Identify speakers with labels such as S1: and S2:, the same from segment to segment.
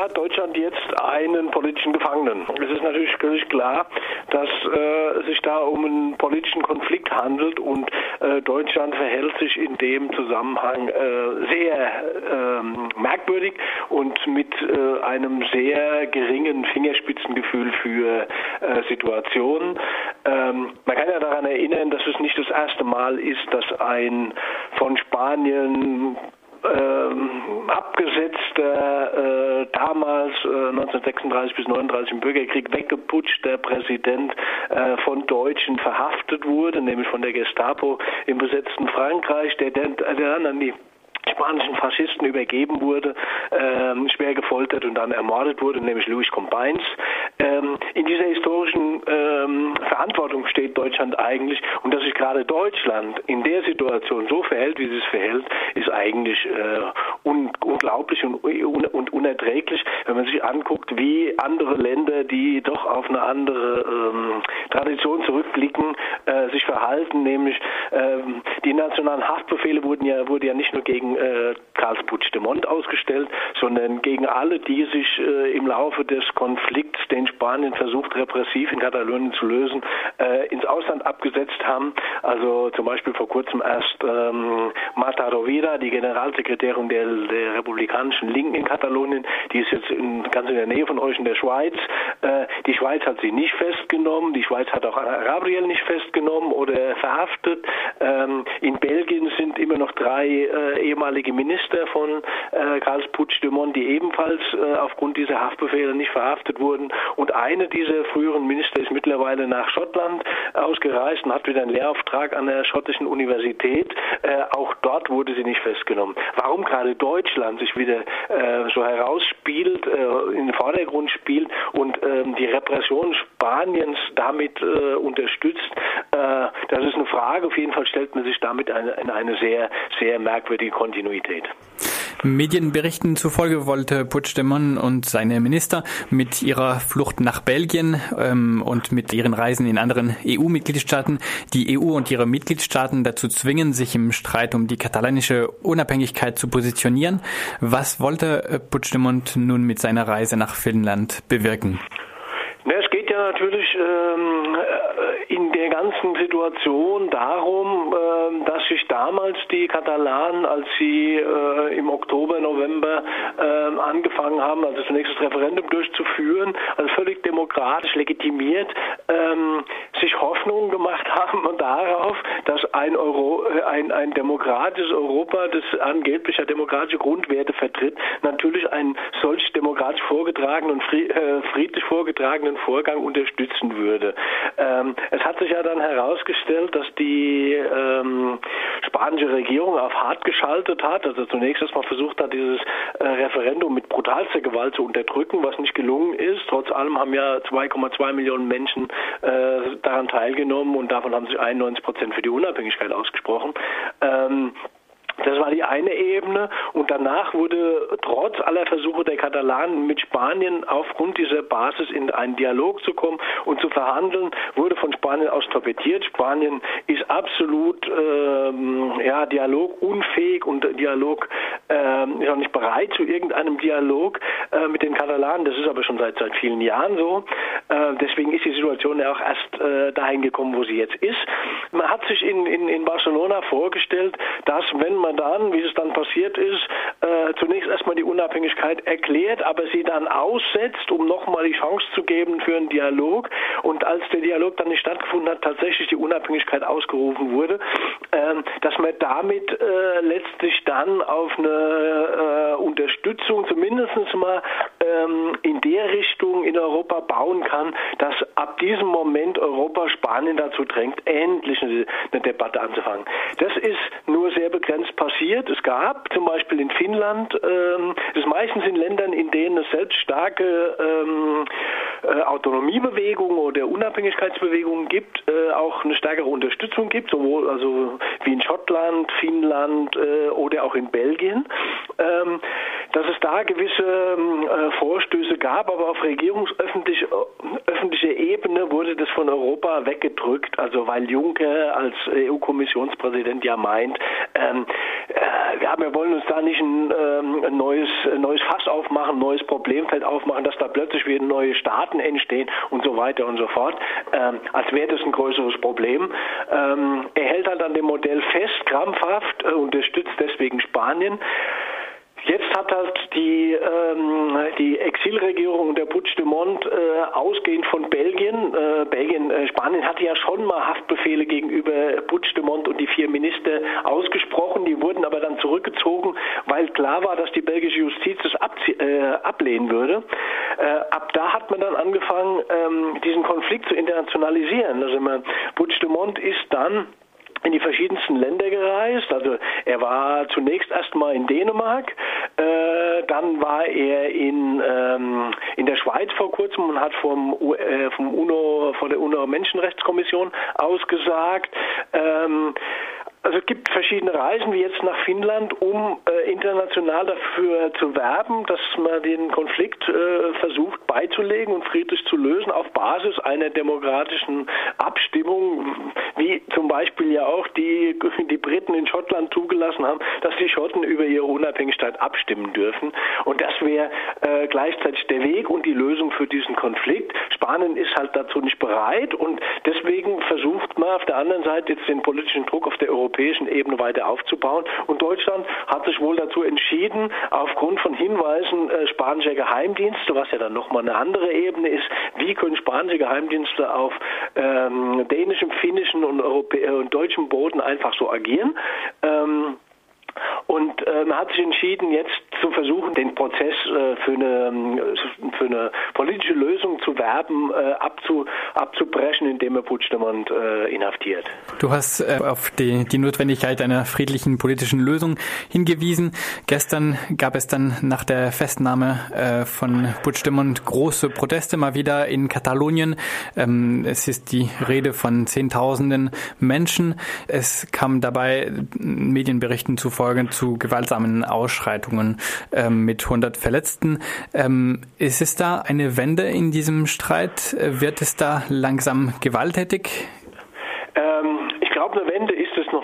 S1: hat Deutschland jetzt einen politischen Gefangenen. Es ist natürlich völlig klar, dass äh, sich da um einen politischen Konflikt handelt und äh, Deutschland verhält sich in dem Zusammenhang äh, sehr ähm, merkwürdig und mit äh, einem sehr geringen Fingerspitzengefühl für äh, Situationen. Ähm, man kann ja daran erinnern, dass es nicht das erste Mal ist, dass ein von Spanien ähm, abgesetzter, äh, damals äh, 1936 bis 1939 im Bürgerkrieg weggeputschter Präsident äh, von Deutschen verhaftet wurde, nämlich von der Gestapo im besetzten Frankreich, der, der, der dann an die spanischen Faschisten übergeben wurde, ähm, schwer gefoltert und dann ermordet wurde, nämlich Louis Combains. Ähm, in dieser historischen ähm, Verantwortung steht Deutschland eigentlich. Und dass sich gerade Deutschland in der Situation so verhält, wie es verhält, ist eigentlich äh, un unglaublich und, un und, unerträglich, wenn man sich anguckt, wie andere Länder, die doch auf eine andere ähm, Tradition zurückblicken, äh, sich verhalten, nämlich ähm, die nationalen Haftbefehle wurden ja, wurde ja nicht nur gegen äh, Karls Puigdemont ausgestellt, sondern gegen alle, die sich äh, im Laufe des Konflikts, den Spanien versucht repressiv in Katalonien zu lösen, äh, ins Ausland abgesetzt haben. Also zum Beispiel vor kurzem erst ähm, Marta Rovira, die Generalsekretärin der, der republikanischen Linken in Katalonien, die ist jetzt in, ganz in der Nähe von euch in der Schweiz. Äh, die Schweiz hat sie nicht festgenommen, die Schweiz hat auch Gabriel nicht festgenommen oder verhaftet. Ähm, in Belgien sind immer noch drei äh, ehemalige Minister von äh, Karls Puigdemont, die ebenfalls äh, aufgrund dieser Haftbefehle nicht verhaftet wurden. Und eine dieser früheren Minister ist mittlerweile nach Schottland ausgereist und hat wieder einen Lehrauftrag an der schottischen Universität. Äh, auch dort wurde sie nicht festgenommen. Warum gerade Deutschland sich wieder äh, so herausspielt, äh, in den Vordergrund spielt und ähm, die Repression Spaniens damit äh, unterstützt, äh, das ist eine Frage. Auf jeden Fall stellt man sich damit in eine sehr, sehr merkwürdige Kontinuität.
S2: Medienberichten zufolge wollte Puigdemont und seine Minister mit ihrer Flucht nach Belgien ähm, und mit ihren Reisen in anderen EU-Mitgliedstaaten die EU und ihre Mitgliedstaaten dazu zwingen, sich im Streit um die katalanische Unabhängigkeit zu positionieren. Was wollte äh, Puigdemont nun mit seiner Reise nach Finnland bewirken?
S1: Na, es geht ja natürlich ähm, äh, ganzen Situation darum, äh, dass sich damals die Katalanen, als sie äh, im Oktober, November äh, angefangen haben, also zunächst das Referendum durchzuführen, also völlig demokratisch legitimiert, ähm, sich Hoffnungen gemacht haben darauf, dass ein, Euro, äh, ein, ein demokratisches Europa, das angeblich demokratische Grundwerte vertritt, natürlich einen solch demokratisch vorgetragenen und äh, friedlich vorgetragenen Vorgang unterstützen würde. Ähm, es hat sich ja dann herausgestellt, dass die ähm, spanische Regierung auf hart geschaltet hat, also zunächst erstmal versucht hat, dieses äh, Referendum mit brutalster Gewalt zu unterdrücken, was nicht gelungen ist. Trotz allem haben ja 2,2 Millionen Menschen äh, daran teilgenommen und davon haben sich 91 Prozent für die Unabhängigkeit ausgesprochen. Ähm, das war die eine Ebene und danach wurde trotz aller Versuche der Katalanen mit Spanien aufgrund dieser Basis in einen Dialog zu kommen und zu verhandeln, wurde von Spanien aus torpediert. Spanien ist absolut ähm, ja, dialogunfähig und Dialog ähm, ist auch nicht bereit zu irgendeinem Dialog äh, mit den Katalanen. Das ist aber schon seit, seit vielen Jahren so. Äh, deswegen ist die Situation ja auch erst äh, dahin gekommen, wo sie jetzt ist. Man hat sich in, in, in Barcelona vorgestellt, dass wenn man dann, wie es dann passiert ist, äh, zunächst erstmal die Unabhängigkeit erklärt, aber sie dann aussetzt, um nochmal die Chance zu geben für einen Dialog. Und als der Dialog dann nicht stattgefunden hat, tatsächlich die Unabhängigkeit ausgerufen wurde, äh, dass man damit äh, letztlich dann auf eine äh, Unterstützung zumindest mal ähm, in der Richtung in Europa bauen kann, dass ab diesem Moment Europa Spanien dazu drängt, endlich eine, eine Debatte anzufangen. Das ist nur sehr begrenzt passiert. Es gab zum Beispiel in Finnland, ähm, ist meistens in Ländern, in denen es selbst starke ähm, äh, Autonomiebewegungen oder Unabhängigkeitsbewegungen gibt, äh, auch eine stärkere Unterstützung gibt, sowohl also wie in Schottland, Finnland äh, oder auch in Belgien. Ähm, dass es da gewisse ähm, äh, Vorstöße gab, aber auf regierungsöffentlicher öffentlicher Ebene wurde wurde das von Europa weggedrückt, also weil Juncker als EU-Kommissionspräsident ja meint, ähm, äh, ja, wir wollen uns da nicht ein, ähm, ein neues, ein neues Fass aufmachen, ein neues Problemfeld aufmachen, dass da plötzlich wieder neue Staaten entstehen und so weiter und so fort, ähm, als wäre das ein größeres Problem. Ähm, er hält halt an dem Modell fest, krampfhaft, äh, unterstützt deswegen Spanien. Jetzt hat halt die, ähm, die Exilregierung der Puigdemont äh, ausgehend von Belgien, äh, Belgien, äh, Spanien hatte ja schon mal Haftbefehle gegenüber Puigdemont und die vier Minister ausgesprochen, die wurden aber dann zurückgezogen, weil klar war, dass die belgische Justiz das äh, ablehnen würde. Äh, ab da hat man dann angefangen, ähm, diesen Konflikt zu internationalisieren. Also man, Puigdemont ist dann in die verschiedensten Länder gereist. Also er war zunächst erstmal in Dänemark, äh, dann war er in, ähm, in der Schweiz vor kurzem und hat vom, äh, vom UNO, von der UNO-Menschenrechtskommission ausgesagt. Ähm, also es gibt verschiedene Reisen, wie jetzt nach Finnland, um äh, international dafür zu werben, dass man den Konflikt äh, versucht beizulegen und friedlich zu lösen auf Basis einer demokratischen Abstimmung, wie zum Beispiel ja auch die, die Briten in Schottland zugelassen haben, dass die Schotten über ihre Unabhängigkeit abstimmen dürfen. Und das wäre äh, gleichzeitig der Weg und die Lösung für diesen Konflikt. Spanien ist halt dazu nicht bereit und deswegen versucht man auf der anderen Seite jetzt den politischen Druck auf der Europäischen europäischen Ebene weiter aufzubauen. Und Deutschland hat sich wohl dazu entschieden, aufgrund von Hinweisen äh, spanischer Geheimdienste, was ja dann nochmal eine andere Ebene ist, wie können spanische Geheimdienste auf ähm, dänischem, finnischen und, Europä äh, und deutschem Boden einfach so agieren. Ähm, und äh, man hat sich entschieden, jetzt zu versuchen, den Prozess äh, für, eine, ähm, für eine politische Lösung zu werben, äh, abzu, abzubrechen, indem er Puigdemont äh, inhaftiert.
S2: Du hast auf die, die Notwendigkeit einer friedlichen politischen Lösung hingewiesen. Gestern gab es dann nach der Festnahme von Puigdemont große Proteste mal wieder in Katalonien. Ähm, es ist die Rede von Zehntausenden Menschen. Es kam dabei Medienberichten zufolge zu gewaltsamen Ausschreitungen ähm, mit 100 Verletzten. Ähm, ist es da eine Wende in diesem Streit? Wird es da langsam gewalttätig?
S1: Ähm, ich glaube, eine Wende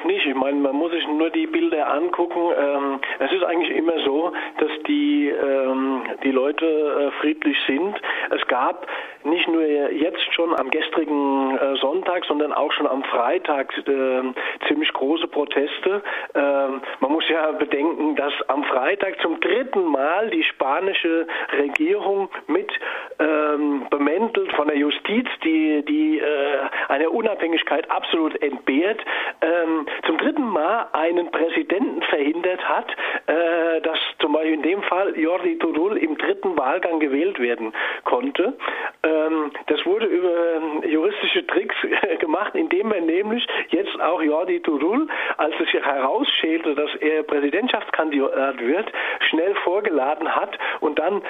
S1: nicht. Ich meine, man muss sich nur die Bilder angucken. Ähm, es ist eigentlich immer so, dass die, ähm, die Leute äh, friedlich sind. Es gab nicht nur jetzt schon am gestrigen äh, Sonntag, sondern auch schon am Freitag äh, ziemlich große Proteste. Ähm, man muss ja bedenken, dass am Freitag zum dritten Mal die spanische Regierung mit ähm, bemäntelt von der Justiz, die, die äh, eine Unabhängigkeit absolut entbehrt, ähm, zum dritten Mal einen Präsidenten verhindert hat, äh, dass zum Beispiel in dem Fall Jordi Turul im dritten Wahlgang gewählt werden konnte. Ähm, das wurde über ähm, juristische Tricks gemacht, indem er nämlich jetzt auch Jordi Turul, als es sich herausschälte, dass er Präsidentschaftskandidat wird, schnell vorgeladen hat und dann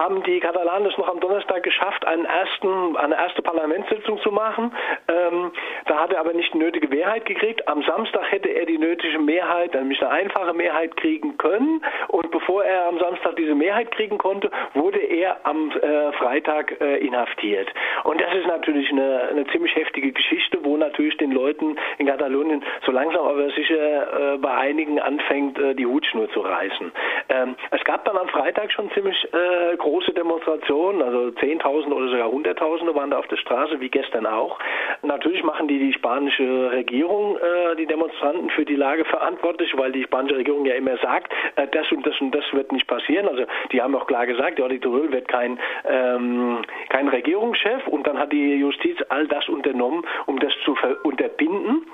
S1: haben die Katalanen es noch am Donnerstag geschafft, einen ersten, eine erste Parlamentssitzung zu machen. Ähm, da hat er aber nicht die nötige Mehrheit gekriegt. Am Samstag hätte er die nötige Mehrheit, nämlich eine einfache Mehrheit kriegen können. Und bevor er am Samstag diese Mehrheit kriegen konnte, wurde er am äh, Freitag äh, inhaftiert. Und das ist natürlich eine, eine, ziemlich heftige Geschichte, wo natürlich den Leuten in Katalonien so langsam aber sicher äh, bei einigen anfängt, äh, die Hutschnur zu reißen. Ähm, es gab dann am Freitag schon ziemlich äh, große Demonstrationen, also Zehntausende oder sogar Hunderttausende waren da auf der Straße, wie gestern auch. Natürlich machen die die spanische Regierung, äh, die Demonstranten für die Lage verantwortlich, weil die spanische Regierung ja immer sagt, äh, das und das und das wird nicht passieren. Also die haben auch klar gesagt, Jordi Turul wird kein, ähm, kein Regierungschef und dann hat die Justiz all das unternommen, um das zu unterbinden.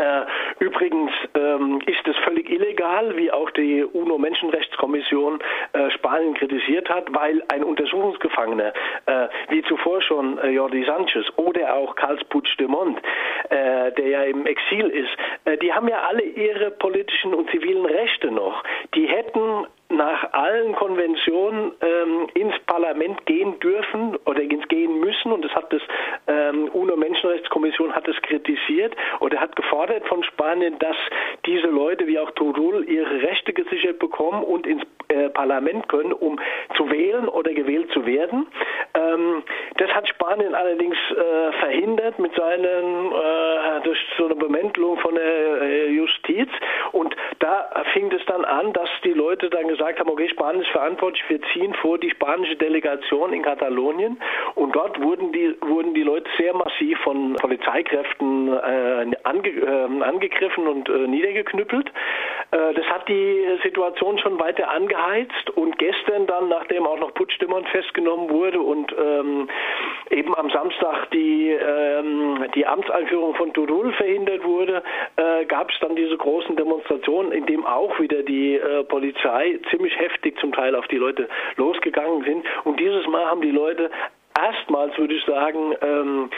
S1: Äh, übrigens ähm, ist es völlig illegal, wie auch die UNO-Menschenrechtskommission äh, Spanien kritisiert hat, weil ein Untersuchungsgefangener, äh, wie zuvor schon äh, Jordi Sanchez oder auch Carles Puigdemont, äh, der ja im Exil ist, äh, die haben ja alle ihre politischen und zivilen Rechte noch. Die hätten nach allen Konventionen ähm, ins Parlament gehen dürfen oder ins gehen müssen. Und das hat das ähm, UNO-Menschenrechtskommission hat es kritisiert. Oder hat gefordert von Spanien, dass diese Leute wie auch Turul ihre Rechte gesichert bekommen und ins Parlament können, um zu wählen oder gewählt zu werden. Ähm, das hat Spanien allerdings äh, verhindert mit seinen äh, durch so eine Bemäntelung von der äh, Justiz und da fing es dann an, dass die Leute dann gesagt haben, okay, Spanien ist verantwortlich, wir ziehen vor die spanische Delegation in Katalonien und dort wurden die wurden die Leute sehr massiv von Polizeikräften äh, ange, äh, angegriffen und äh, niedergeknüppelt. Äh, das hat die Situation schon weiter angeheizt und gestern dann, nachdem auch noch Putschstimmern festgenommen wurde und ähm, eben am Samstag die, ähm, die Amtseinführung von Turul verhindert wurde, äh, gab es dann diese großen Demonstrationen, in dem auch wieder die äh, Polizei ziemlich heftig zum Teil auf die Leute losgegangen sind. Und dieses Mal haben die Leute erstmals, würde ich sagen, ähm,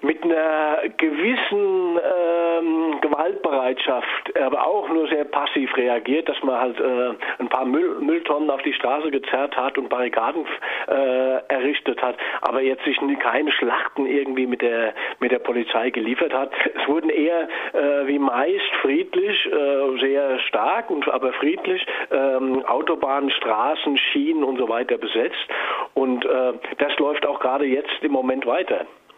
S1: mit einer gewissen ähm, Gewaltbereitschaft, aber auch nur sehr passiv reagiert, dass man halt äh, ein paar Müll, Mülltonnen auf die Straße gezerrt hat und Barrikaden äh, errichtet hat, aber jetzt sich keine Schlachten irgendwie mit der mit der Polizei geliefert hat. Es wurden eher äh, wie meist friedlich, äh, sehr stark und aber friedlich ähm, Autobahnen, Straßen, Schienen und so weiter besetzt und äh, das läuft auch gerade jetzt im Moment weiter.